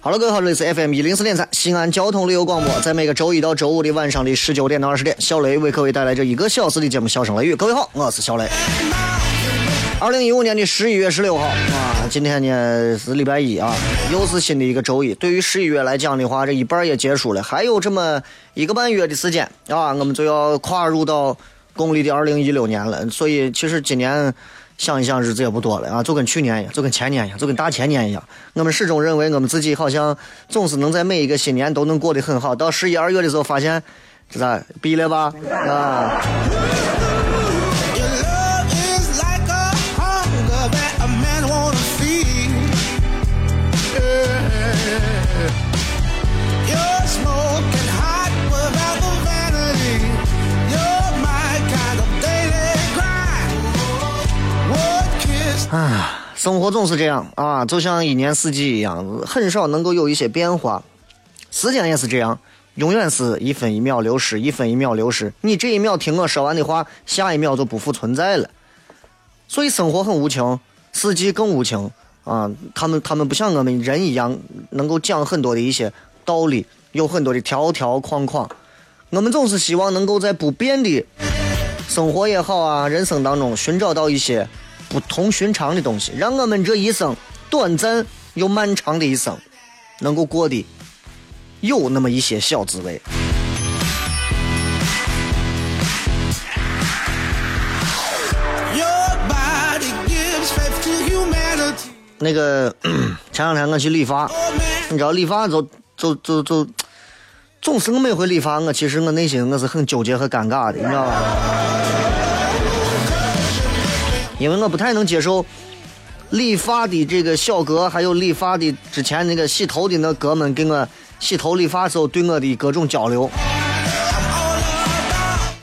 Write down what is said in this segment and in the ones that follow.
好了，各位好，这里是 FM 一零四点三西安交通旅游广播，在每个周一到周五的晚上的十九点到二十点，小雷为各位带来这一个小时的节目《笑声雷雨》。各位好，我是小雷。二零一五年的十一月十六号啊，今天呢是礼拜一啊，又是新的一个周一。对于十一月来讲的话，这一半也结束了，还有这么一个半月的时间啊，我们就要跨入到公历的二零一六年了。所以，其实今年。想一想，日子也不多了啊，就跟去年一样，就跟前年一样，就跟大前年一样。我们始终认为，我们自己好像总是能在每一个新年都能过得很好。到十一二月的时候，发现，这咋逼了吧？啊！啊，生活总是这样啊，就像一年四季一样，很少能够有一些变化。时间也是这样，永远是一分一秒流逝，一分一秒流逝。你这一秒听我说完的话，下一秒就不复存在了。所以生活很无情，四季更无情啊。他们他们不像我们人一样，能够讲很多的一些道理，有很多的条条框框。我们总是希望能够在不变的生活也好啊，人生当中寻找到一些。不同寻常的东西，让我们这一生短暂又漫长的一生，能够过得有那么一些小滋味。那个 前两天我去理发，你知道理发就就就就总是我每回理发，我其实我内心我是很纠结和尴尬的，你知道吧？因为我不太能接受理发的这个小哥，还有理发的之前那个洗头的那哥们给我洗头理发时候对我的各种交流。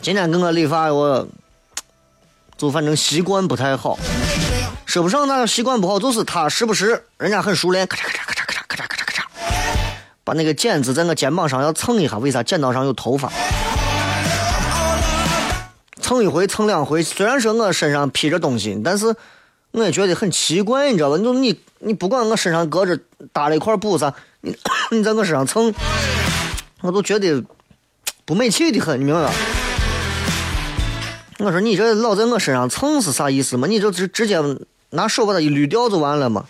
今天给我理发，我就反正习惯不太好，说不上那习惯不好，就是他时不时人家很熟练，咔嚓咔嚓咔嚓咔嚓咔嚓咔嚓咔嚓，把那个剪子在我肩膀上要蹭一下，为啥剪刀上有头发？蹭一回，蹭两回。虽然说我身上披着东西，但是我也觉得很奇怪，你知道吧？你就你，你不管我身上搁着搭了一块布啥，你 你在我身上蹭，我都觉得不美气的很，你明白吧？我说你这老在我身上蹭是啥意思嘛？你就直直接拿手把它一捋掉就完了嘛？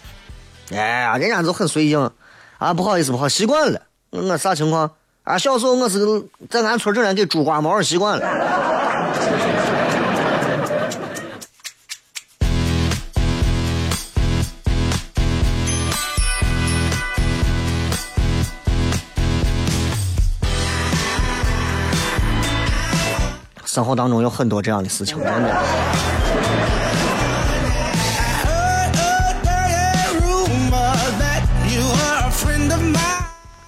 哎呀，人家就很随性啊，不好意思，不好，习惯了。我啥情况？啊，小时候我是在俺村整天给猪刮毛，习惯了。生活当中有很多这样的事情，真的。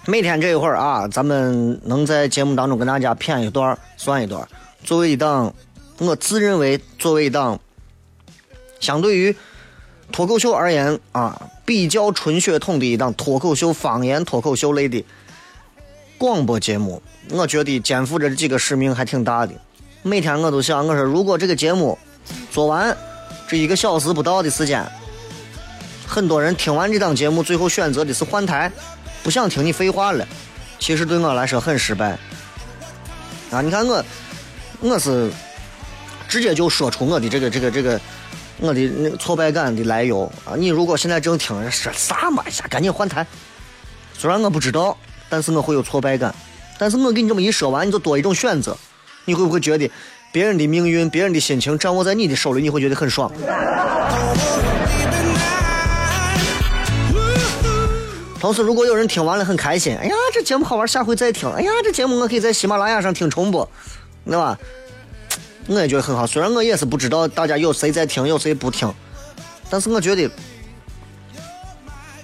每天这一会儿啊，咱们能在节目当中跟大家谝一段儿算一段儿。作为一档，我自认为作为一档，相对于脱口秀而言啊，比较纯血统的一档脱口秀、方言脱口秀类的广播节目。我觉得肩负着几个使命还挺大的。每天我都想，我说如果这个节目做完这一个小时不到的时间，很多人听完这档节目，最后选择的是换台，不想听你废话了。其实对我来说很失败。啊，你看我，我是直接就说出我的这个这个这个我的那挫败感的来由啊！你如果现在正听说啥嘛呀，赶紧换台。虽然我不知道，但是我会有挫败感。但是我给你这么一说完，你就多一种选择，你会不会觉得别人的命运、别人的心情掌握在你的手里，你会觉得很爽？同时，如果有人听完了很开心，哎呀，这节目好玩，下回再听。哎呀，这节目我可以在喜马拉雅上听重播，对吧？我也觉得很好。虽然我也是不知道大家有谁在听，有谁不听，但是我觉得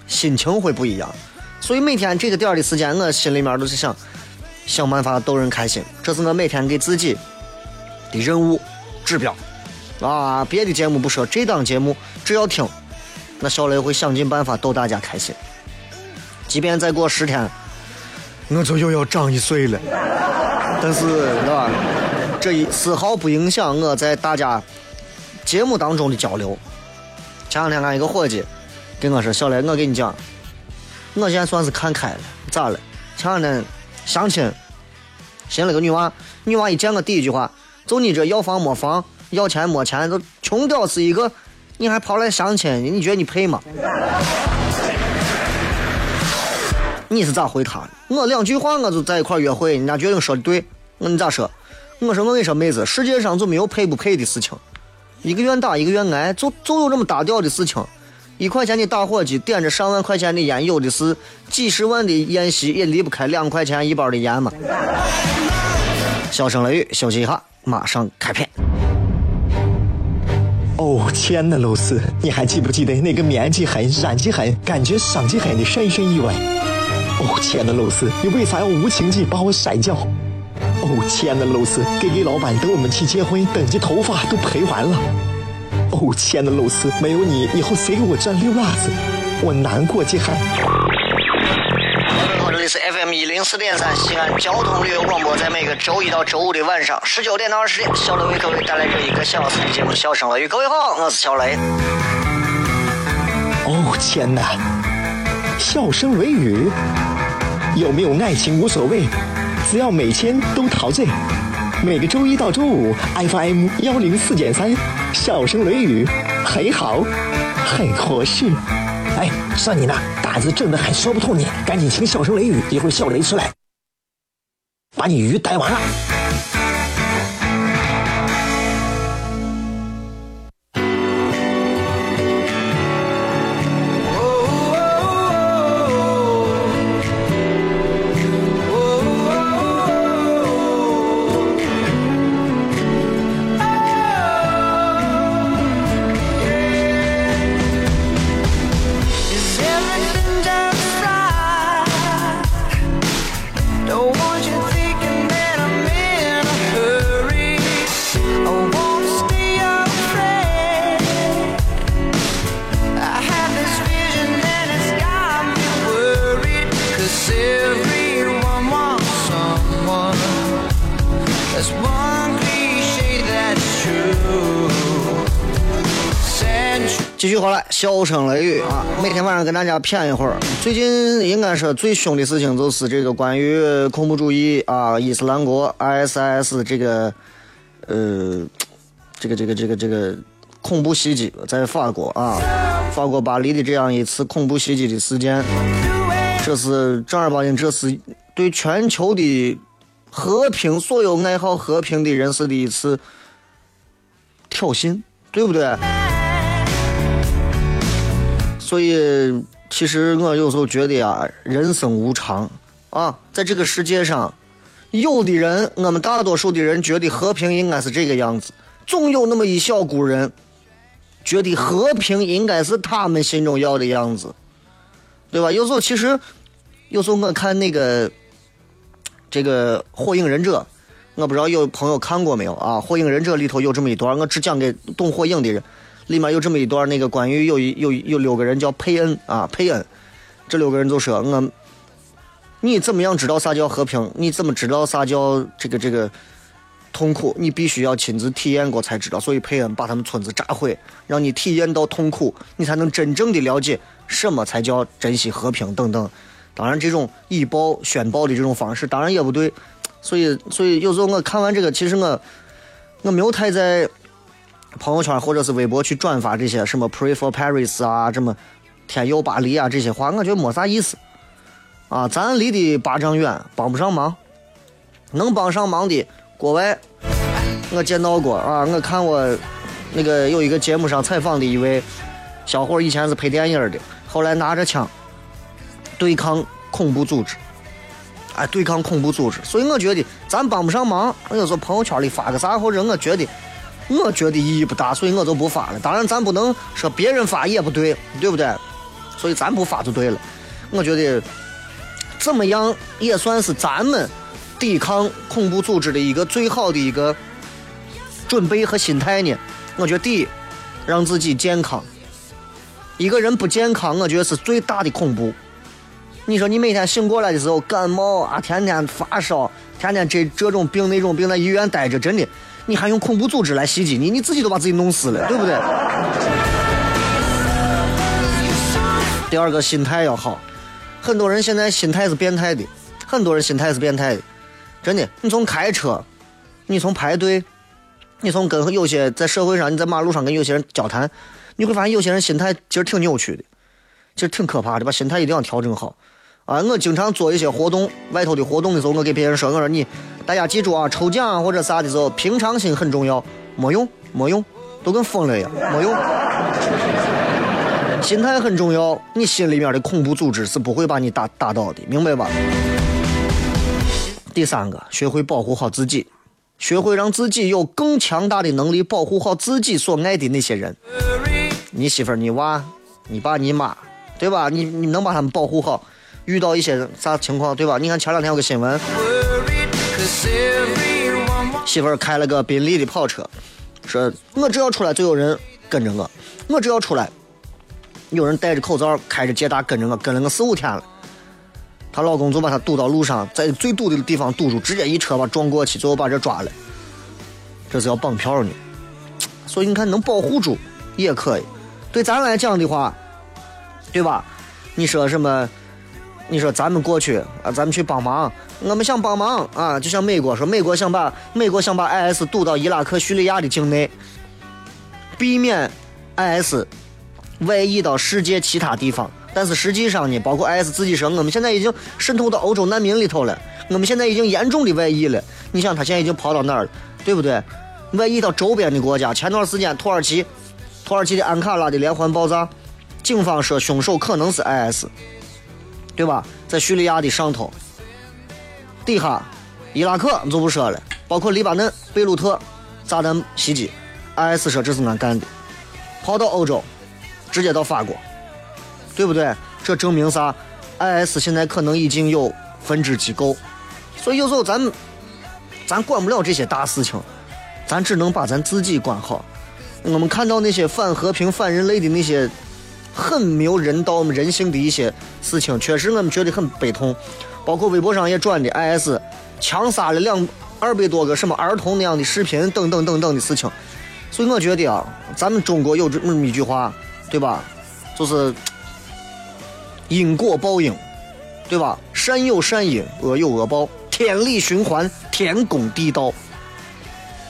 心情会不一样。所以每天这个点儿的时间，我心里面都是想想办法逗人开心，这是我每天给自己的任务指标啊。别的节目不说，这档节目只要听，那小雷会想尽办法逗大家开心。即便再过十天，我就又要长一岁了，但是，是吧？这一丝毫不影响我在大家节目当中的交流。前两天俺一个伙计跟我说：“小雷，我跟你讲，我现在算是看开了，咋了？前两天相亲，寻了个女娃，女娃一见我第一句话，就你这要房没房，要钱没钱，都穷屌丝一个，你还跑来相亲，你觉得你配吗？”你是咋回他的？我两句话我就在一块约会，人家决定说的对，我你咋说？我说我跟你说妹子，世界上就没有配不配的事情，一个愿打一个愿挨，就就有这么搭调的事情。一块钱的打火机点着上万块钱的烟，有的是几十万的宴席，也离不开两块钱一包的烟嘛。小声雷雨，休息一下，马上开片。哦天呐，露丝，你还记不记得那个面积狠、染技狠、感觉伤及狠的深深意外？哦天呐，露丝，你为啥要无情地把我甩掉？哦天呐，露丝，给给老板等我们去结婚，等级头发都赔完了。哦天呐，露丝，没有你，以后谁给我蘸溜辣子？我难过极了。好，这里是 FM 一零四点三西安交通旅游广播，在每个周一到周五的晚上十九点到二十点，小雷为各位带来这一个小时的节目《笑声雷雨》。各位好，我是小雷。哦天呐，笑声雷雨，有没有爱情无所谓，只要每天都陶醉。每个周一到周五，FM 幺零四点三，笑声雷雨，很好，很合适。哎，算你那胆子正的很，说不透你，赶紧请笑声雷雨，一会儿笑雷出来，把你鱼逮完了。继续回来，笑声雷雨啊！每天晚上跟大家谝一会儿。最近应该说最凶的事情就是这个关于恐怖主义啊，伊斯兰国 ISIS 这个呃，这个这个这个这个恐怖袭击在法国啊，法国巴黎的这样一次恐怖袭击的事件，这是正儿八经，这是对全球的和平，所有爱好和平的人士的一次挑衅，对不对？所以，其实我有时候觉得啊，人生无常啊，在这个世界上，有的人，我们大多数的人觉得和平应该是这个样子，总有那么一小股人觉得和平应该是他们心中要的样子，对吧？有时候其实，有时候我看那个这个《火影忍者》，我不知道有朋友看过没有啊？《火影忍者》里头有这么一段，我只讲给懂火影的人。里面有这么一段那个关于有一有有六个人叫佩恩啊佩恩，这六个人就说我，你怎么样知道啥叫和平？你怎么知道啥叫这个这个痛苦？你必须要亲自体验过才知道。所以佩恩把他们村子炸毁，让你体验到痛苦，你才能真正的了解什么才叫珍惜和平等等。当然，这种以暴宣暴的这种方式当然也不对。所以，所以有时候我看完这个，其实我我没有太在朋友圈或者是微博去转发这些什么 “Pray for Paris” 啊，这么天佑巴黎啊这些话，我觉得没啥意思。啊，咱离的八丈远，帮不上忙。能帮上忙的，国外我见到过啊。我看我那个有一个节目上采访的一位小伙，以前是拍电影的，后来拿着枪对抗恐怖组织。哎，对抗恐怖组织，所以我觉得咱帮不上忙。我有时候朋友圈里发个啥，或者我觉得，我觉得意义不大，所以我就不发了。当然，咱不能说别人发也不对，对不对？所以咱不发就对了。我觉得怎么样也算是咱们抵抗恐怖组织的一个最好的一个准备和心态呢。我觉得第一，让自己健康。一个人不健康，我觉得是最大的恐怖。你说你每天醒过来的时候感冒啊，天天发烧，天天这这种病那种病在医院待着，真的，你还用恐怖组织来袭击你，你自己都把自己弄死了，对不对？第二个心态要好，很多人现在心态是变态的，很多人心态是变态的，真的。你从开车，你从排队，你从跟有些在社会上，你在马路上跟有些人交谈，你会发现有些人心态其实挺扭曲的，其实挺可怕的，把心态一定要调整好。啊，我经常做一些活动，外头的活动的时候，我给别人说，我说你大家记住啊，抽奖或者啥的时候，平常心很重要，没用，没用，都跟疯了一样，没用。心态很重要，你心里面的恐怖组织是不会把你打打倒的，明白吧？第三个，学会保护好自己，学会让自己有更强大的能力保护好自己所爱的那些人，你媳妇儿、你娃、你爸、你妈，对吧？你你能把他们保护好。遇到一些啥情况，对吧？你看前两天有个新闻，媳妇儿开了个宾利的跑车，说我只要出来就有人跟着我，我只要出来，有人戴着口罩开着捷达跟着我，跟了我四五天了。她老公就把她堵到路上，在最堵的地方堵住，直接一车把撞过去，最后把这抓了。这是要绑票呢，所以你看能保护住也可以。对咱来讲的话，对吧？你说什么？你说咱们过去啊，咱们去帮忙，我们想帮忙啊，就像美国说，美国想把美国想把 IS 堵到伊拉克、叙利亚的境内，避免 IS 外溢到世界其他地方。但是实际上呢，包括 IS 自己说，我们现在已经渗透到欧洲难民里头了，我们现在已经严重的外溢了。你想，他现在已经跑到哪儿了，对不对？外溢到周边的国家。前段时间，土耳其，土耳其的安卡拉的连环爆炸，警方说凶手可能是 IS。对吧？在叙利亚的上头，底下，伊拉克就不说了，包括黎巴嫩贝鲁特炸弹袭击，IS 说这是俺干的，跑到欧洲，直接到法国，对不对？这证明啥？IS 现在可能已经有分支机构，所以有时候咱咱管不了这些大事情，咱只能把咱自己管好。我们看到那些反和平、反人类的那些。很没有人道、人性的一些事情，确实我们觉得很悲痛。包括微博上也转的 IS 枪杀了两二百多个什么儿童那样的视频等等等等的事情。所以我觉得啊，咱们中国有这么一句话，对吧？就是因果报应，对吧？善有善因，恶有恶报，天理循环，天公地道，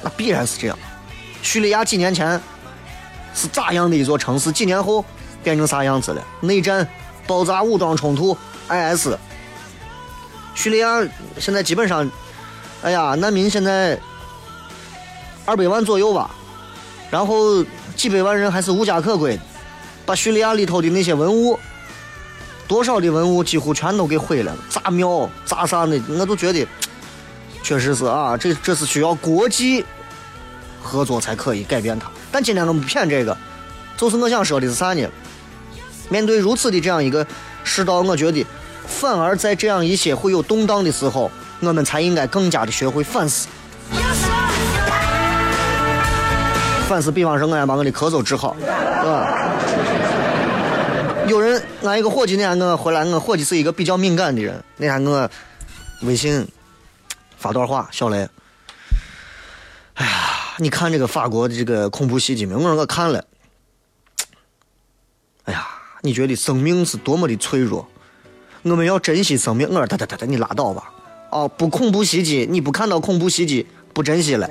那必然是这样。叙利亚几年前是咋样的一座城市？几年后？变成啥样子了？内战、爆炸、武装冲突、IS。叙利亚现在基本上，哎呀，难民现在二百万左右吧，然后几百万人还是无家可归，把叙利亚里头的那些文物，多少的文物几乎全都给毁了，炸庙、炸啥的，我都觉得确实是啊，这这是需要国际合作才可以改变它。但今天我们不骗这个，就是我想说的是啥呢？面对如此的这样一个世道，我觉得反而在这样一些会有动荡的时候，我们才应该更加的学会反思。反思比方说，我想把我的咳嗽治好，是吧？有人，俺一个伙计那天我回来，我伙计是一个比较敏感的人。那天我微信发段话，小雷，哎呀，你看这个法国的这个恐怖袭击没？我说我看了，哎呀，你觉得生命是多么的脆弱？我们要珍惜生命。我说，哒哒哒哒，你拉倒吧。哦，不恐怖袭击，你不看到恐怖袭击，不珍惜了。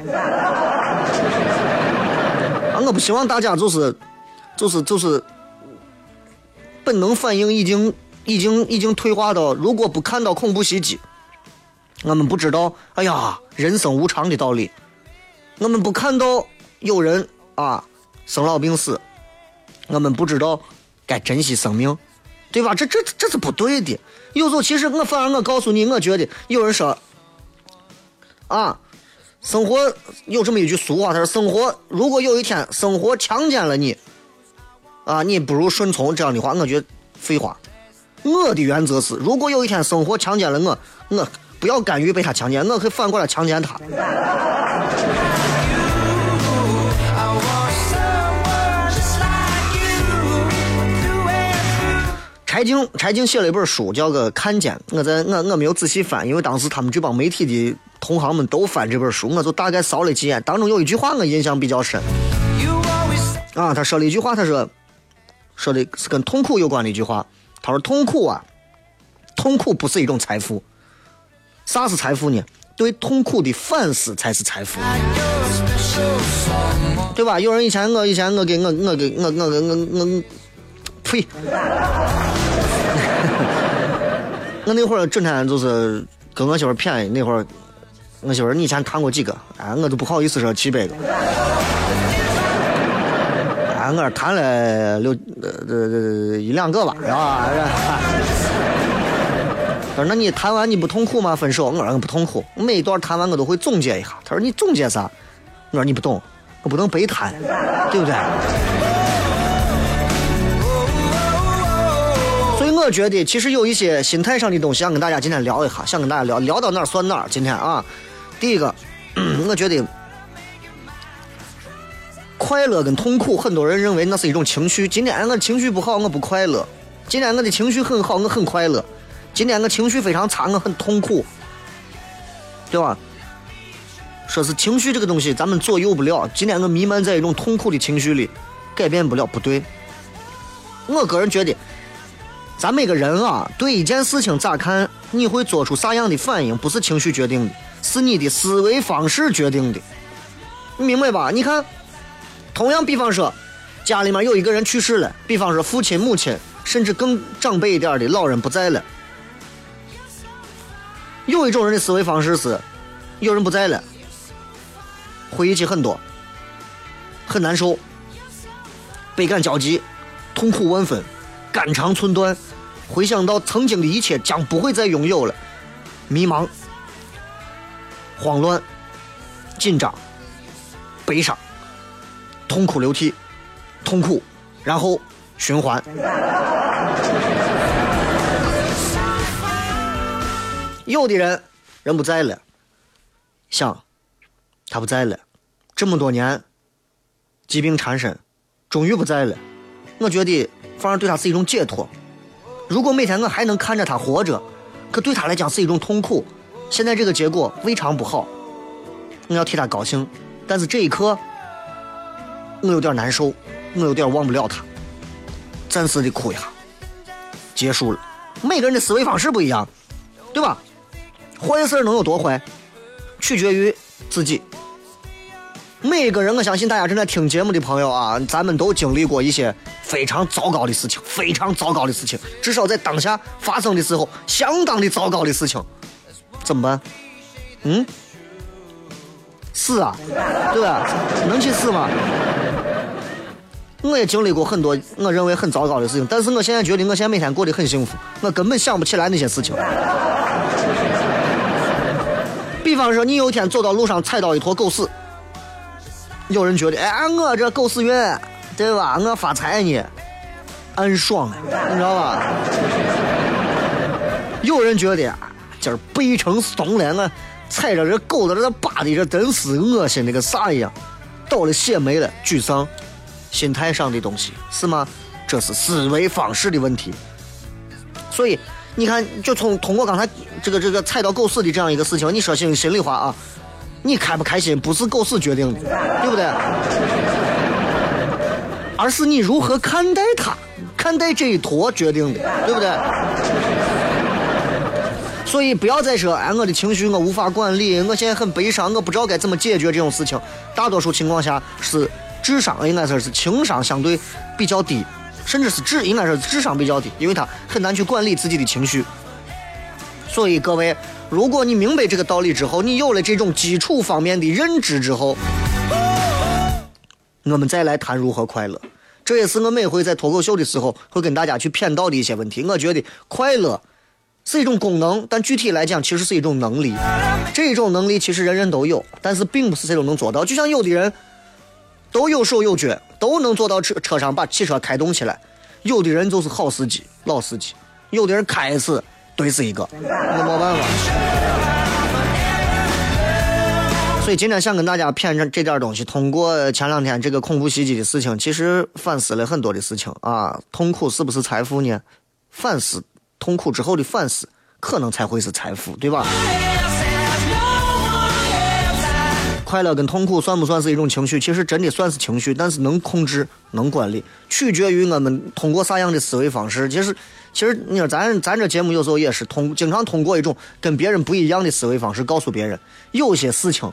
啊，我不希望大家就是，就是就是，本能反应已经已经已经退化到，如果不看到恐怖袭击，我们不知道，哎呀，人生无常的道理。我们不看到有人啊生老病死，我们不知道该珍惜生命，对吧？这这这是不对的。有时候其实我反而我告诉你，我觉得有人说，啊，生活有这么一句俗话，他说生活如果有一天生活强奸了你，啊，你不如顺从这样的话，我觉得废话。我的原则是，如果有一天生活强奸了我，我不要甘于被他强奸，我可以反过来强奸他。柴静，柴静写了一本书，叫个《看见》。我在我我没有仔细翻，因为当时他们这帮媒体的同行们都翻这本书，我就大概扫了几眼。当中有一句话我印象比较深啊，他说了一句话，他说说的是跟痛苦有关的一句话。他说痛苦啊，痛苦不是一种财富。啥是财富呢？对痛苦的反思才是财富。对吧？有人以前我以前我给我我给我我给我我，呸！我那会儿整天就是跟我媳妇儿谝那会儿，我媳妇儿你以前谈过几个？哎，我都不好意思说几百个。哎，我谈了六呃呃呃一两个吧，是吧？他说：“那你谈完你不痛苦吗？分手？”我说：“我不痛苦，每一段谈完我都会总结一下。”他说：“你总结啥？”我说：“你不懂，我不能白谈，对不对？”所以我觉得，其实有一些心态上的东西，想跟大家今天聊一下，想跟大家聊聊到哪儿算哪儿。今天啊，第一个，我觉得快乐跟痛苦，很多人认为那是一种情绪。今天我情绪不好，我不快乐；今天我的情绪很好，我很快乐；今天我情绪非常差，我很痛苦，对吧？说是情绪这个东西，咱们左右不了。今天我弥漫在一种痛苦的情绪里，改变不了，不对。我个人觉得，咱每个人啊，对一件事情咋看，你会做出啥样的反应，不是情绪决定的，是你的思维方式决定的。你明白吧？你看，同样，比方说，家里面有一个人去世了，比方说父亲、母亲，甚至更长辈一点的老人不在了。有一种人的思维方式是，有人不在了，回忆起很多，很难受，倍感焦急，痛苦万分，肝肠寸断，回想到曾经的一切将不会再拥有了，迷茫、慌乱、紧张、悲伤、痛哭流涕、痛苦，然后循环。有的人人不在了，想他不在了，这么多年疾病缠身，终于不在了。我觉得反而对他是一种解脱。如果每天我还能看着他活着，可对他来讲是一种痛苦。现在这个结果未尝不好，我要替他高兴。但是这一刻，我有点难受，我有点忘不了他。暂时的哭一下，结束了。每个人的思维方式不一样，对吧？坏事能有多坏，取决于自己。每个人，我相信大家正在听节目的朋友啊，咱们都经历过一些非常糟糕的事情，非常糟糕的事情，至少在当下发生的时候，相当的糟糕的事情，怎么办？嗯，死啊，对吧？能去死吗？我也经历过很多我认为很糟糕的事情，但是我现在觉得我现在每天过得很幸福，我根本想不起来那些事情。比方说，你有一天走到路上踩到一坨狗屎，有人觉得，哎，我这狗屎运，对吧？我发财呢，暗爽了，你知道吧？有人觉得，啊今儿背成怂了，我踩着这狗子这扒的，这真是恶心的跟啥一样。倒了血霉了，沮丧，心态上的东西是吗？这是思维方式的问题。所以你看，就从通过刚才这个这个踩到狗屎的这样一个事情，你说心心里话啊，你开不开心不是狗屎决定的，对不对？而是你如何看待它，看待这一坨决定的，对不对？所以不要再说，哎，我的情绪我无法管理，我现在很悲伤，我不知道该怎么解决这种事情。大多数情况下是智商应该说是情商相对比较低，甚至是智应该说是智商比较低，因为他很难去管理自己的情绪。所以各位，如果你明白这个道理之后，你有了这种基础方面的认知之后，我们再来谈如何快乐。这也是我每回在脱口秀的时候会跟大家去谝到的一些问题。我觉得快乐是一种功能，但具体来讲，其实是一种能力。这种能力其实人人都有，但是并不是谁都能做到。就像有的人都有手有脚，都能坐到车车上把汽车开动起来；有的人就是好司机、老司机；有的人开一次怼死一个，那没办法。所以今天想跟大家骗这这点东西，通过前两天这个恐怖袭击的事情，其实反思了很多的事情啊。痛苦是不是财富呢？反思痛苦之后的反思，可能才会是财富，对吧？快乐跟痛苦算不算是一种情绪？其实真的算是情绪，但是能控制、能管理，取决于我们通过啥样的思维方式。其实，其实你说咱咱这节目有时候也是通，经常通过一种跟别人不一样的思维方式，告诉别人有些事情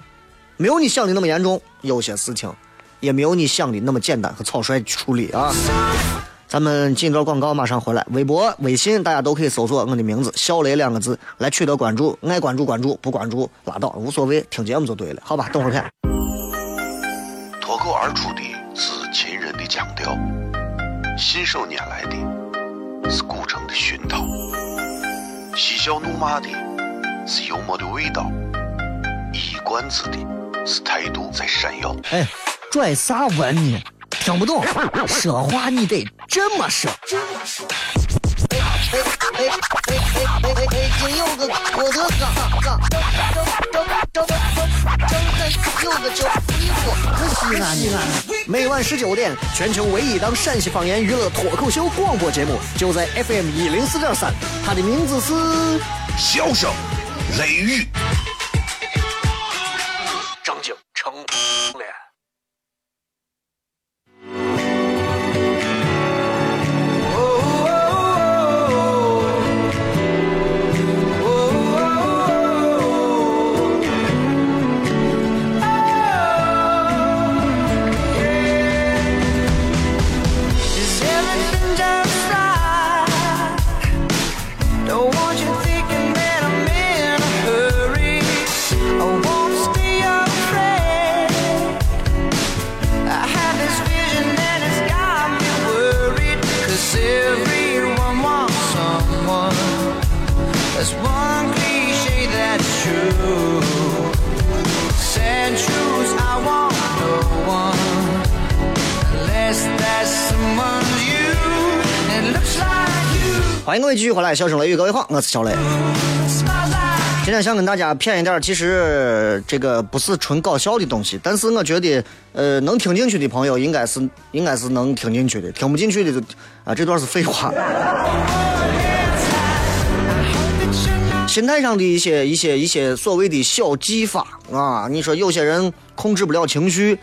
没有你想的那么严重，有些事情也没有你想的那么简单和草率处理啊。咱们进一段广告，马上回来。微博、微信大家都可以搜索我的名字“小雷”两个字来取得关注，爱关注关注，不关注拉倒，无所谓，听节目就对了。好吧，等会儿看。脱口而出的是秦人的腔调，信手拈来的是古城的熏陶，嬉笑怒骂的是幽默的味道，一冠子的是态度在闪耀。哎，拽啥文呢？听不懂，说话你得这么说。北北北北北北北京有个郭德纲，纲正正正正正有个叫衣服，可西安西安。每晚十九点，全球唯一档陕西方言娱乐脱口秀广播节目，就在 FM 一零四点三，它的名字是。笑声雷雨，迎各位继续回来，笑声雷雨，各位好，我是小雷。今天想跟大家谝一点，其实这个不是纯搞笑的东西，但是我觉得，呃，能听进去的朋友应该是应该是能听进去的，听不进去的啊，这段是废话。心态上的一些一些一些所谓的小技法啊，你说有些人控制不了情绪，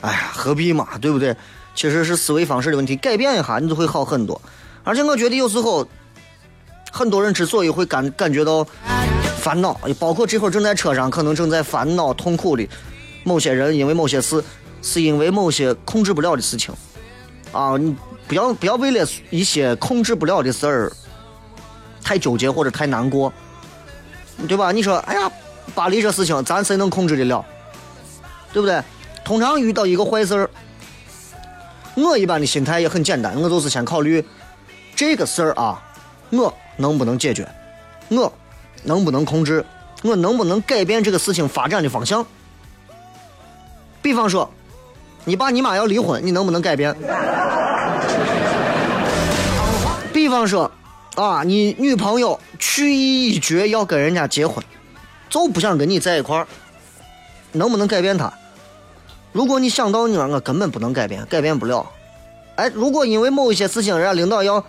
哎呀，何必嘛，对不对？其实是思维方式的问题，改变一下你就会好很多。而且我觉得有时候很多人之所以会感感觉到烦恼，包括这会儿正在车上，可能正在烦恼、痛苦的某些人，因为某些事，是因为某些控制不了的事情啊！你不要不要为了一些控制不了的事儿太纠结或者太难过，对吧？你说，哎呀，巴黎这事情，咱谁能控制得了？对不对？通常遇到一个坏事儿，我一般的心态也很简单，我就是先考虑这个事儿啊，我能不能解决，我能不能控制，我能不能改变这个事情发展的方向。比方说，你爸你妈要离婚，你能不能改变？比方说，啊，你女朋友去意已决要跟人家结婚，就不想跟你在一块儿，能不能改变她？如果你想到你说我根本不能改变，改变不了，哎，如果因为某一些事情，人家领导要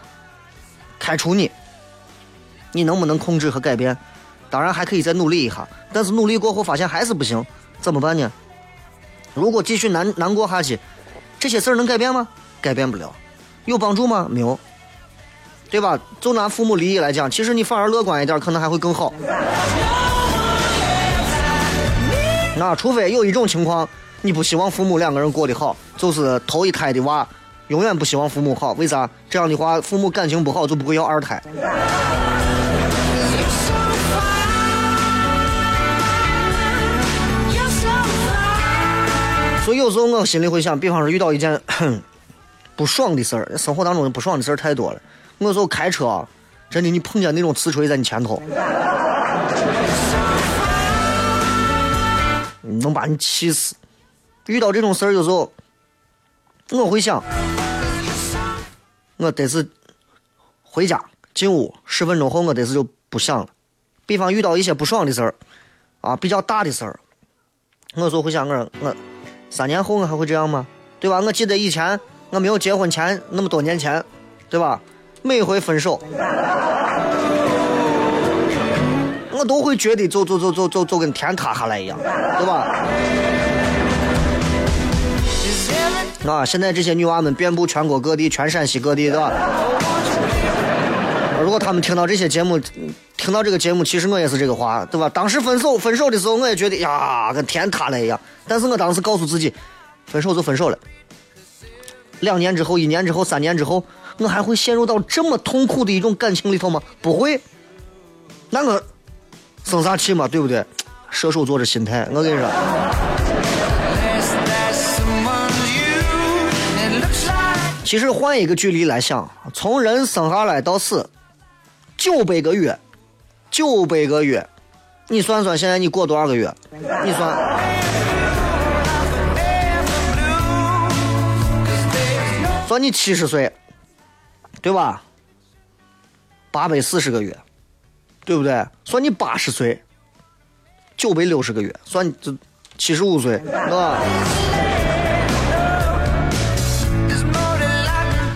开除你，你能不能控制和改变？当然还可以再努力一下，但是努力过后发现还是不行，怎么办呢？如果继续难难过下去，这些事儿能改变吗？改变不了，有帮助吗？没有，对吧？就拿父母离异来讲，其实你反而乐观一点，可能还会更好。那除非有一种情况，你不希望父母两个人过得好，就是头一胎的娃永远不希望父母好，为啥？这样的话，父母感情不好就不会要二胎。所以有时候我心里会想，比方说遇到一件 不爽的事儿，生活当中不爽的事儿太多了。我有时候开车，真的，你碰见那种瓷锤在你前头，能把你气死。遇到这种事儿，有时候我会想，我得是回家进屋十分钟后，我得是就不想了。比方遇到一些不爽的事儿，啊，比较大的事儿，我有时候会想，我说我三年后我还会这样吗？对吧？我记得以前我没有结婚前那么多年前，对吧？每回分手，我都会觉得就就就就就就跟天塌下来一样，对吧？啊，现在这些女娃们遍布全国各地，全陕西各地，对吧？如果他们听到这些节目，听到这个节目，其实我也是这个话，对吧？当时分手分手的时候，我也觉得呀，跟天塌了一样。但是我当时告诉自己，分手就分手了。两年之后，一年之后，三年之后，我还会陷入到这么痛苦的一种感情里头吗？不会。那我生啥气嘛？对不对？射手座的心态，我跟你说。其实换一个距离来想，从人生下来到死，九百个月，九百个月，你算算现在你过多少个月？你算。算你七十岁，对吧？八百四十个月，对不对？算你八十岁，九百六十个月，算这七十五岁，对吧？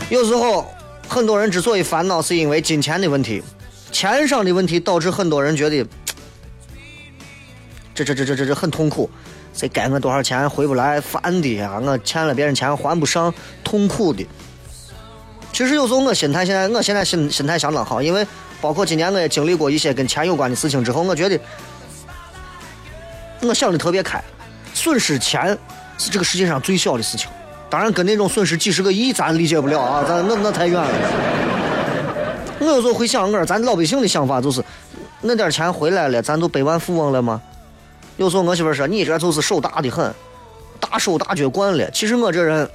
有时候很多人之所以烦恼，是因为金钱的问题，钱上的问题导致很多人觉得 这这这这这这很痛苦。谁该我多少钱回不来，烦的呀！我欠了别人钱还不上，痛苦的。其实有时候我心态现在，我现在心心态相当好，因为包括今年我也经历过一些跟钱有关的事情之后，我觉得我想的特别开，损失钱是这个世界上最小的事情。当然，跟那种损失几十个亿，咱理解不了啊，咱那那太远了。我有时候会想，我咱老百姓的想法就是，那点钱回来了，咱就百万富翁了吗？有时候我媳妇说，你这就是手大的很，大手大脚惯了。其实我这人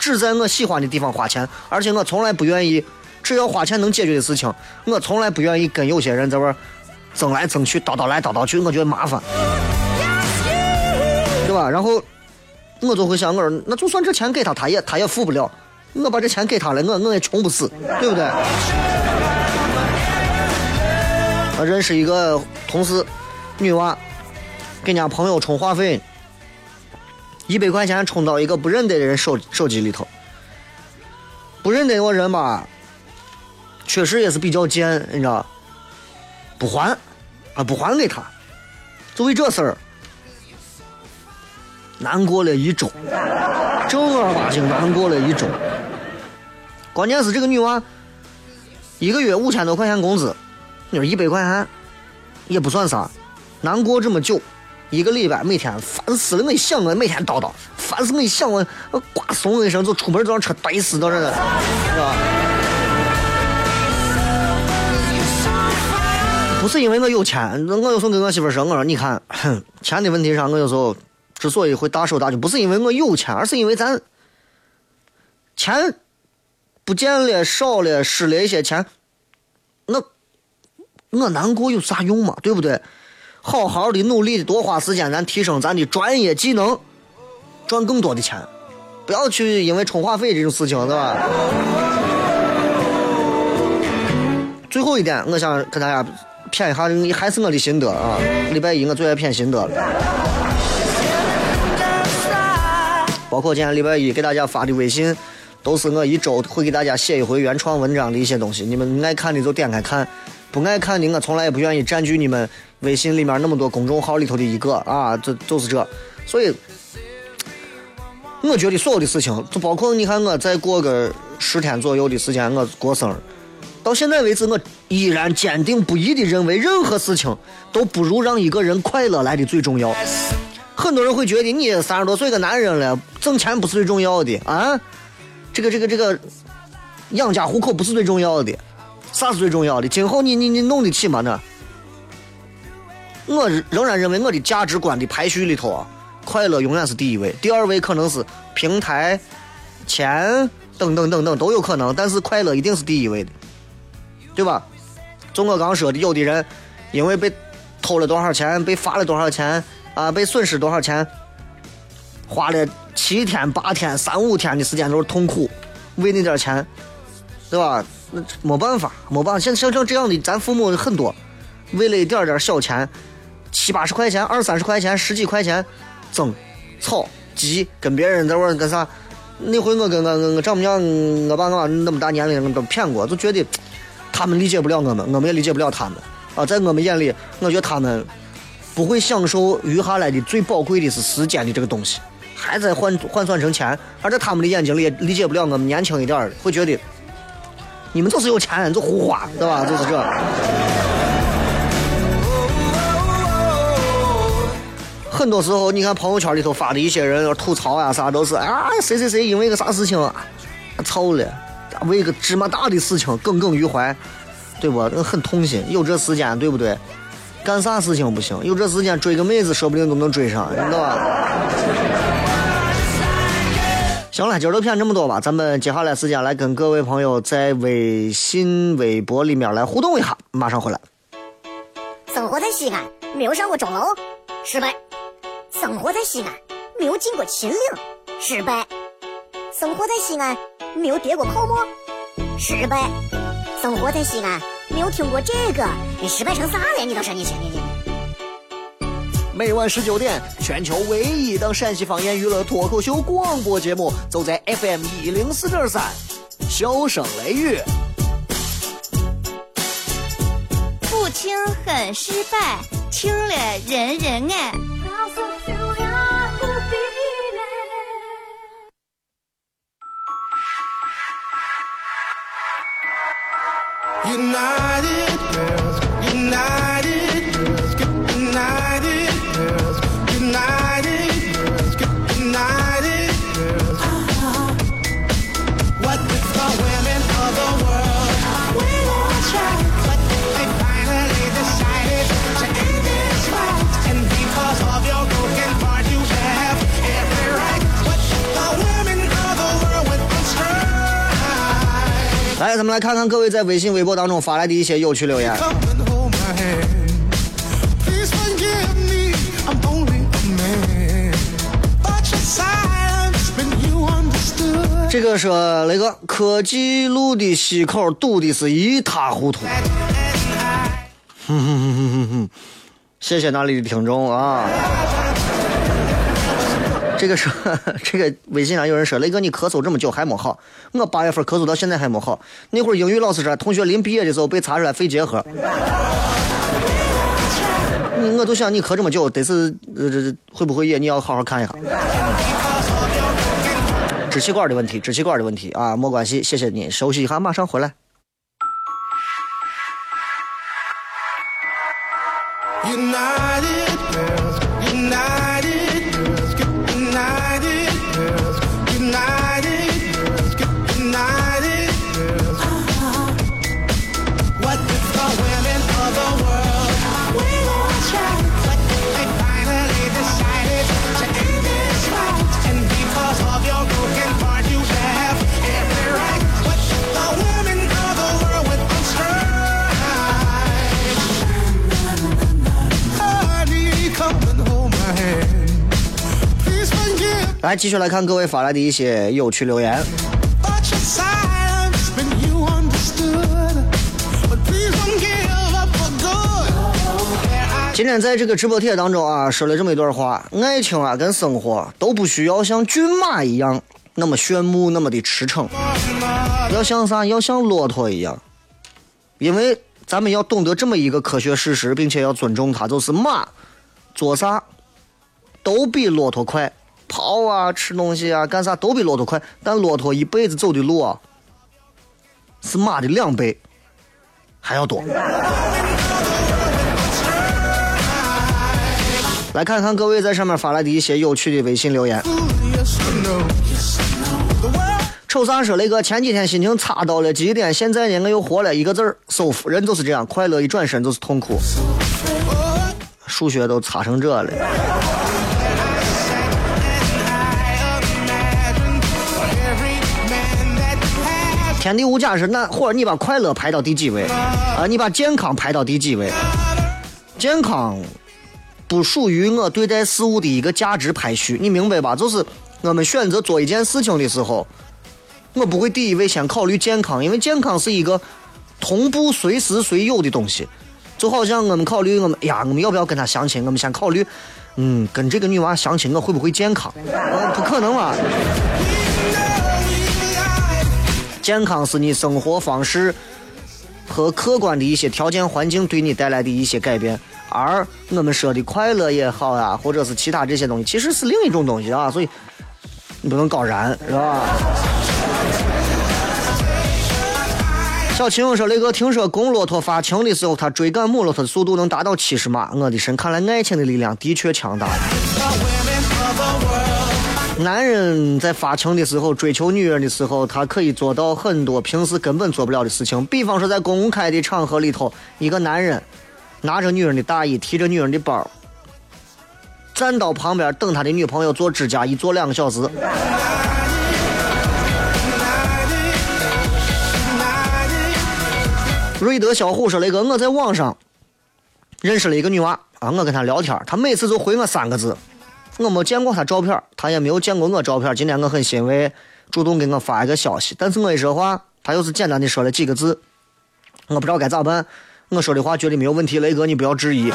只在我喜欢的地方花钱，而且我从来不愿意，只要花钱能解决的事情，我从来不愿意跟有些人在玩争来争去、叨叨来叨叨去，我觉得麻烦，对吧？然后我就会想，我说那就算这钱给他，他也他也付不了。我把这钱给他了，我我也穷不死，对不对？我认识一个同事，女娃。给人家朋友充话费，一百块钱充到一个不认得的人手手机里头。不认得我人吧，确实也是比较贱，你知道？不还，啊不还给他，就为这事儿难过了一周，正儿八经难过了一周。关键是这个女娃一个月五千多块钱工资，你说一百块钱也不算啥，难过这么久。一个礼拜每天烦死了，我一想我每天叨叨，烦死我一想我，我呱怂一声就出门就让车怼死到这了，是吧？不是因为我有钱，我有时候跟我媳妇说，我说你看，钱的问题上，我有时候之所以会大手大脚，不是因为我有钱，而是因为咱钱不见了、少了、失了一些钱，那我难过有啥用嘛？对不对？好好的努力的多花时间，咱提升咱的专业技能，赚更多的钱，不要去因为充话费这种事情，是吧？最后一点，我想跟大家谝一下，还是我的心得啊。礼拜一我最爱谝心得了。包括今天礼拜一给大家发的微信，都是我一周会给大家写一回原创文章的一些东西。你们爱看的就点开看，不爱看的我从来也不愿意占据你们微信里面那么多公众号里头的一个啊，这就是这。所以，我觉得所有的事情，就包括你看我再过个十天左右的时间，我过生日。到现在为止，我依然坚定不移的认为，任何事情都不如让一个人快乐来的最重要。很多人会觉得你三十多岁个男人了，挣钱不是最重要的啊，这个这个这个养家糊口不是最重要的，啥是最重要的？今后你你你弄得起吗？那我仍然认为我的价值观的排序里头啊，快乐永远是第一位，第二位可能是平台、钱等等等等都有可能，但是快乐一定是第一位的。对吧？就我刚说的，有的人因为被偷了多少钱，被罚了多少钱啊，被损失多少钱，花了七天、八天、三五天的时间都是痛苦，为那点钱，对吧？那没办法，没办法。像像像这样的，咱父母很多，为了一点点小钱，七八十块钱、二三十块钱、十几块钱，争、吵、急，跟别人在玩干啥？那回我跟我我我丈母娘，我爸我妈那么大年龄都骗过，就觉得。他们理解不了我们，我们也理解不了他们啊！在我们眼里，我觉得他们不会享受余下来的最宝贵的是时间的这个东西，还在换换算成钱，而在他们的眼睛里也理解不了我们年轻一点儿的，会觉得你们就是有钱就胡花，对吧？就是这。很多时候，你看朋友圈里头发的一些人要吐槽啊，啥都是啊，谁谁谁因为个啥事情啊，操了。为个芝麻大的事情耿耿于怀，对不？很痛心。有这时间，对不对？干啥事情不行？有这时间追个妹子，说不定都能追上，知道吧？行了，今儿就骗这么多吧。咱们接下来时间来跟各位朋友在微信、微博里面来互动一下，马上回来。生活在西安，没有上过钟楼，失败；生活在西安，没有进过秦岭，失败；生活在西安。没有跌过泡沫，失败。生活在西安，没有听过这个，你失败成啥了？你倒是你你你。每晚十九点，全球唯一档陕西方言娱乐脱口秀广播节目，就在 FM 一零四点三，笑声雷雨。不听很失败，听了人人爱。United 来咱们来看看各位在微信微博当中发来的一些有趣留言。这个说那个科技路的西口堵的是一塌糊涂。哼哼哼哼哼哼谢谢那里的听众啊。这个说，这个微信上有人说，雷哥你咳嗽这么久还没好，我八月份咳嗽到现在还没好。那会儿英语老师说，同学临毕业的时候被查出来肺结核。你我就想你咳这么久，得是呃这会不会也你要好好看一下。支气管的问题，支气管的问题啊，没关系，谢谢你，休息一下，马上回来。来，继续来看各位发来的一些有趣留言。今天在这个直播帖当中啊，说了这么一段话：爱情啊，跟生活都不需要像骏马一样那么炫目，那么的驰骋，要像啥？要像骆驼一样，因为咱们要懂得这么一个科学事实，并且要尊重它，就是马做啥都比骆驼快，跑啊、吃东西啊、干啥都比骆驼快，但骆驼一辈子走的路啊，是马的两倍还要多。来看看各位在上面发来的一些有趣的微信留言。瞅啥说那个前几天心情差到了极点，现在呢我又活了一个字儿舒服。人就是这样，快乐一转身就是痛苦。数学都差成这了。天地无假是那，或者你把快乐排到第几位啊？你把健康排到第几位？健康不属于我对待事物的一个价值排序，你明白吧？就是我们选择做一件事情的时候，我不会第一位先考虑健康，因为健康是一个同步随时随有的东西。就好像我们考虑我们，哎呀，我们要不要跟他相亲？我们先考虑，嗯，跟这个女娃相亲，我会不会健康？嗯，不可能嘛。健康是你生活方式和客观的一些条件环境对你带来的一些改变，而我们说的快乐也好呀，或者是其他这些东西，其实是另一种东西啊，所以你不能搞燃，是吧？小青说：“雷哥听说公骆驼发情的时候，它追赶母骆驼的速度能达到七十码。我的神，看来爱情的力量的确强大。男人在发情的时候，追求女人的时候，他可以做到很多平时根本做不了的事情。比方说，在公开的场合里头，一个男人拿着女人的大衣，提着女人的包，站到旁边等他的女朋友做指甲，一做两个小时。”瑞德小虎说：“那个我在网上认识了一个女娃啊，我跟她聊天，她每次就回我三个字，我没见过他照片，他也没有见过我照片。今天我很欣慰，主动给我发一个消息，但是我一说话，他又是简单的说了几个字，我不知道该咋办。我说的话觉得没有问题，雷哥你不要质疑。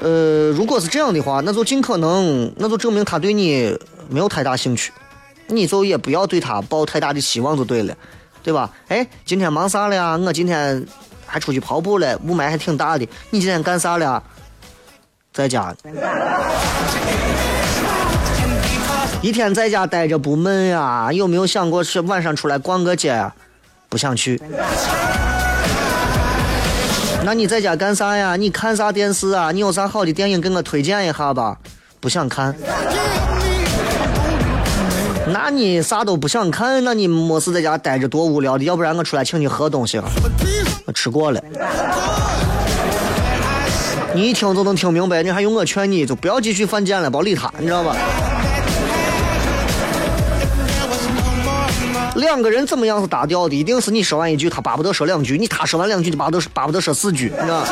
呃，如果是这样的话，那就尽可能，那就证明他对你没有太大兴趣，你就也不要对他抱太大的希望就对了。”对吧？哎，今天忙啥了呀？我今天还出去跑步了，雾霾还挺大的。你今天干啥了？在家。一天在家待着不闷呀？有没有想过是晚上出来逛个街啊？不想去。那你在家干啥呀？你看啥电视啊？你有啥好的电影给我推荐一下吧？不想看。那你啥都不想看，那你没事在家待着多无聊的，要不然我出来请你喝东西啊？我吃过了。你一听就能听明白，你还用我劝你，就不要继续犯贱了，别理他，你知道吧？两个人怎么样是搭调的？一定是你说完一句，他巴不得说两句；你他说完两句，就巴不得巴不得说四句，你知道？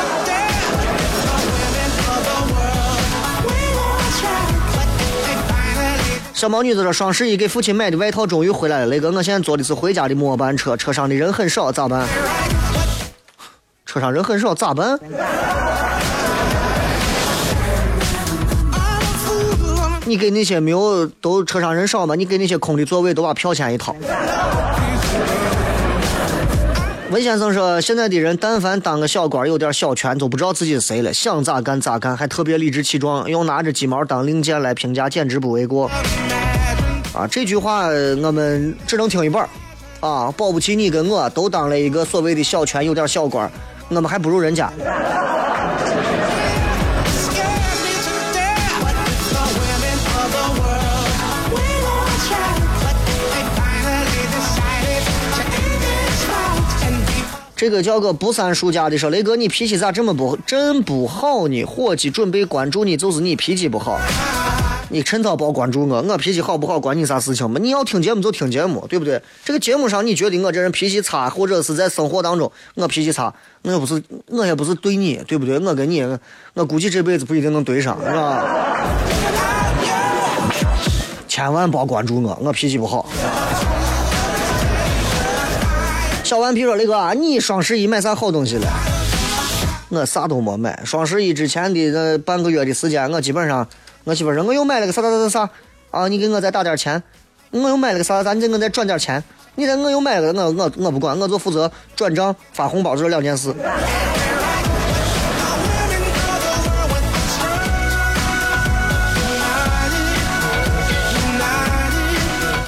小毛女子说：“双十一给父亲买的外套终于回来了，雷哥，我现在坐的是回家的末班车，车上的人很少，咋办？车上人很少，咋办？你给那些没有都车上人少吗？你给那些空的座位都把票钱一掏。”文先生说：“现在的人，但凡当个小官，有点小权，都不知道自己是谁了，想咋干咋干，还特别理直气壮，用拿着鸡毛当令箭来评价，简直不为过。”啊，这句话我们只能听一半。啊，保不齐你跟我都当了一个所谓的小权，有点小官，我们还不如人家。这个叫个不三叔家的说：“雷哥，你脾气咋这么不真不好呢？伙计准备关注你，就是你脾气不好。你趁早别关注我，我脾气好不好关你啥事情嘛？你要听节目就听节目，对不对？这个节目上你觉得我这人脾气差，或者是在生活当中我脾气差，我又不是我也不是对你，对不对？我跟你，我估计这辈子不一定能对上，是吧？千万别关注我，我脾气不好。”小顽皮说：“雷哥，你双十一买啥好东西了？我啥都没买。双十一之前的那半个月的时间，我基本上，我媳妇说我又买了个啥啥啥啥啥啊，你给我再打点钱。我又买了个啥啥，你给我再转点钱。你再我又买了个，我我我不管，我就负责转账发红包这两件事。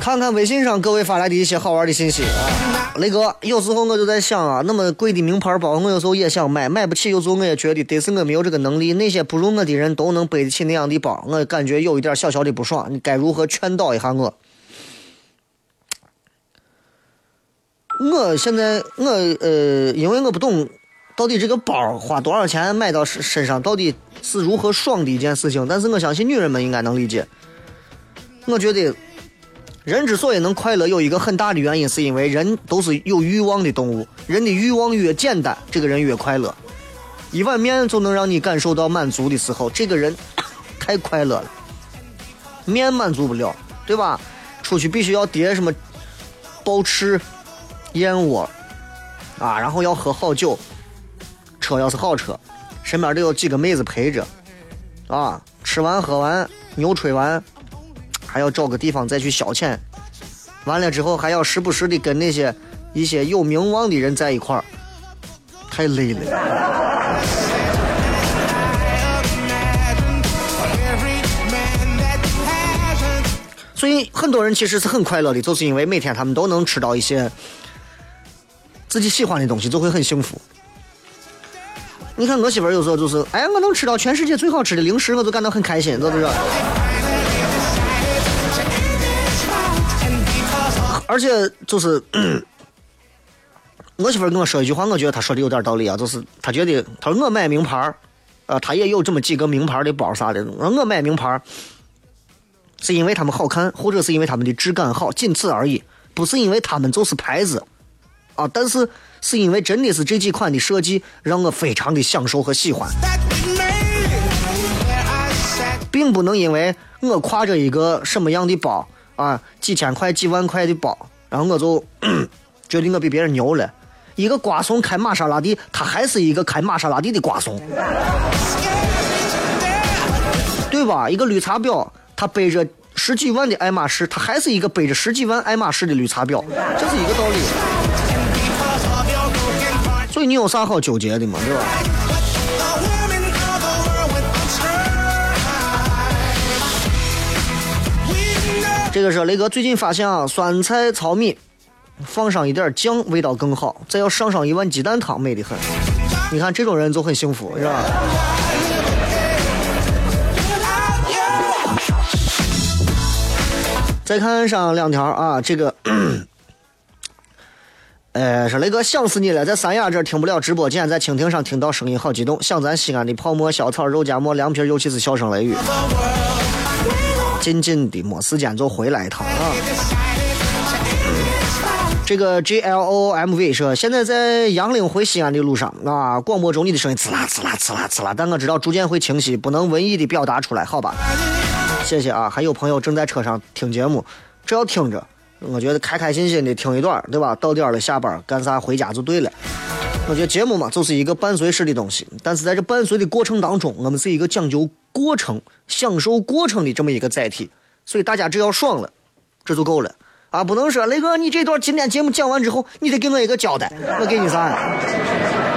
看看微信上各位发来的一些好玩的信息啊，雷哥，有时候我就在想啊，那么贵的名牌包，我有时候也想买，买不起，有时候我也觉得得是我没有这个能力。那些不如我的人都能背得起那样的包，我感觉有一点小小的不爽。你该如何劝导一下我？我现在我呃，因为我不懂到底这个包花多少钱买到身身上到底是如何爽的一件事情，但是我相信女人们应该能理解。我觉得。人之所以能快乐，有一个很大的原因，是因为人都是有欲望的动物。人的欲望越简单，这个人越快乐。一碗面就能让你感受到满足的时候，这个人 太快乐了。面满足不了，对吧？出去必须要叠什么暴翅、燕窝啊，然后要喝好酒。车要是好车，身边得有几个妹子陪着啊。吃完喝完，牛吹完。还要找个地方再去消遣，完了之后还要时不时的跟那些一些有名望的人在一块儿，太累了。所以很多人其实是很快乐的，就是因为每天他们都能吃到一些自己喜欢的东西，就会很幸福。你看我媳妇儿有时候就是，哎，我能吃到全世界最好吃的零食，我就感到很开心，是不是？而且就是，我媳妇跟我说一句话，我觉得她说的有点道理啊。就是她觉得，她说我买名牌啊，她也有这么几个名牌的包啥的。我买名牌是因为他们好看，或者是因为他们的质感好，仅此而已，不是因为他们就是牌子啊。但是是因为真的是这几款的设计让我非常的享受和喜欢，并不能因为我挎着一个什么样的包。啊，几千块、几万块的包，然后我就 觉得我比别人牛了。一个瓜怂开玛莎拉蒂，他还是一个开玛莎拉蒂的瓜怂，对吧？一个绿茶婊，他背着十几万的爱马仕，他还是一个背着十几万爱马仕的绿茶婊，这是一个道理。所以你有啥好纠结的嘛，对吧？这个是雷哥最近发现啊，酸菜糙米放上一点酱，味道更好。再要上上一碗鸡蛋汤，美得很。你看这种人就很幸福，是吧？再看上两条啊，这个，呃，说雷哥想死你了，在三亚这听不了直播，间在蜻蜓上听到声音，好激动。想咱西安的泡沫小炒、肉夹馍、凉皮，尤其是笑声雷雨。近近的，没时间就回来一趟啊！这个 G L O M V 说，现在在杨凌回西安的路上啊，广播中你的声音呲啦呲啦呲啦呲啦，但我知道逐渐会清晰，不能文艺的表达出来，好吧？谢谢啊！还有朋友正在车上听节目，只要听着，我觉得开开心心的听一段，对吧？到点了下班干啥回家就对了。我觉得节目嘛，就是一个伴随式的东西，但是在这伴随的过程当中，我们是一个讲究。过程享受过程的这么一个载体，所以大家只要爽了，这就够了啊！不能说雷哥，你这段今天节目讲完之后，你得给我一个交代，我给你啥呀？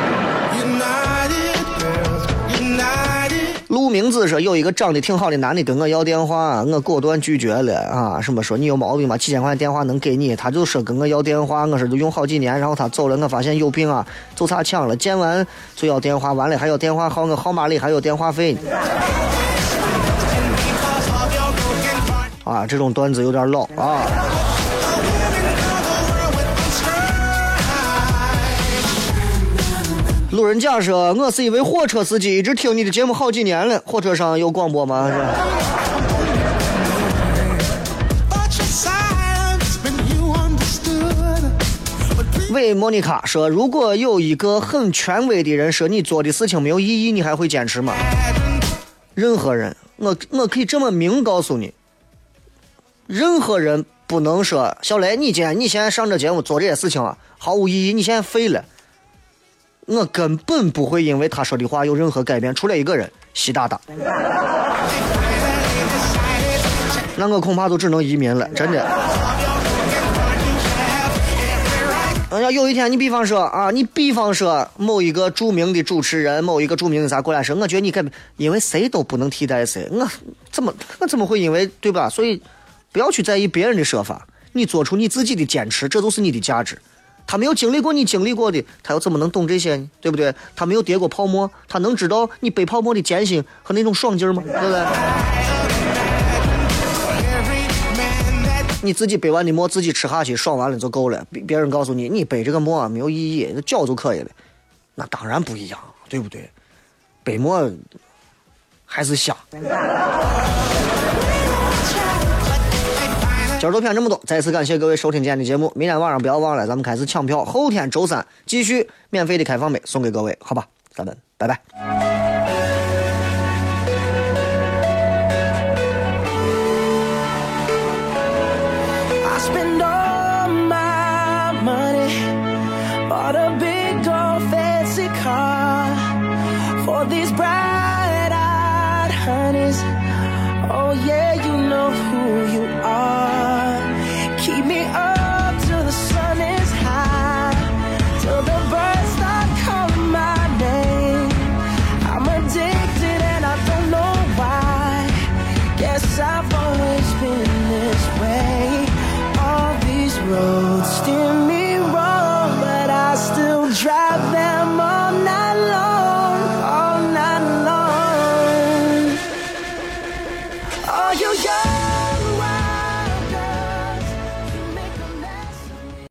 名字说有一个长得挺好的男的跟我要电话，我果断拒绝了啊！什么说你有毛病吗？几千块钱电话能给你？他就说跟我要电话，我说都用好几年，然后他走了，我发现有病啊，就差抢了，见完就要电话，完了还要电话号，我号码里还有电话费。啊，这种段子有点老啊。路人甲说：“我是一位火车司机，一直听你的节目好几年了。火车上有广播吗？”喂，莫妮卡说：“如果有一个很权威的人说你做的事情没有意义，你还会坚持吗？”任何人，我我可以这么明告诉你，任何人不能说小雷，你今天你现在上这节目做这些事情啊，毫无意义，你现在废了。我根本不会因为他说的话有任何改变，除了一个人，习大大。那我恐怕都只能移民了，真的。哎呀，有一天你比方说啊，你比方说某一个著名的主持人，某一个著名的啥过来说，我觉得你改变，因为谁都不能替代谁，我怎么我怎么会因为对吧？所以不要去在意别人的说法，你做出你自己的坚持，这就是你的价值。他没有经历过你经历过的，他又怎么能懂这些呢？对不对？他没有跌过泡沫，他能知道你背泡沫的艰辛和那种爽劲儿吗？对不对？你自己背完的馍自己吃下去，爽完了就够了。别别人告诉你，你背这个馍没有意义，那嚼就可以了。那当然不一样，对不对？背馍还是香。今儿就骗这么多，再次感谢各位收听今天的节目。明天晚上不要忘了，咱们开始抢票，后天周三继续免费的开放杯送给各位，好吧？咱们拜拜。I spend all my money on a big old fancy car for these bright-eyed honeys. Oh yeah, you know who